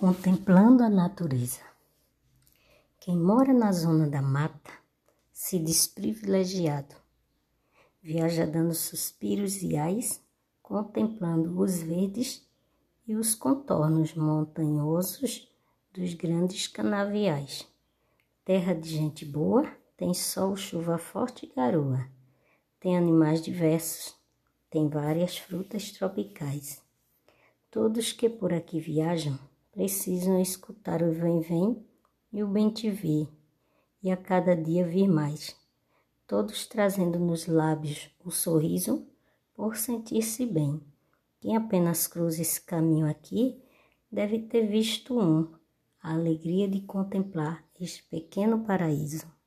Contemplando a natureza. Quem mora na zona da mata se diz privilegiado. Viaja dando suspiros e ais, contemplando os verdes e os contornos montanhosos dos grandes canaviais. Terra de gente boa, tem sol, chuva forte e garoa. Tem animais diversos, tem várias frutas tropicais. Todos que por aqui viajam precisam escutar o vem-vem e o bem-te-vi, e a cada dia vir mais, todos trazendo nos lábios o sorriso por sentir-se bem. Quem apenas cruza esse caminho aqui deve ter visto um, a alegria de contemplar este pequeno paraíso.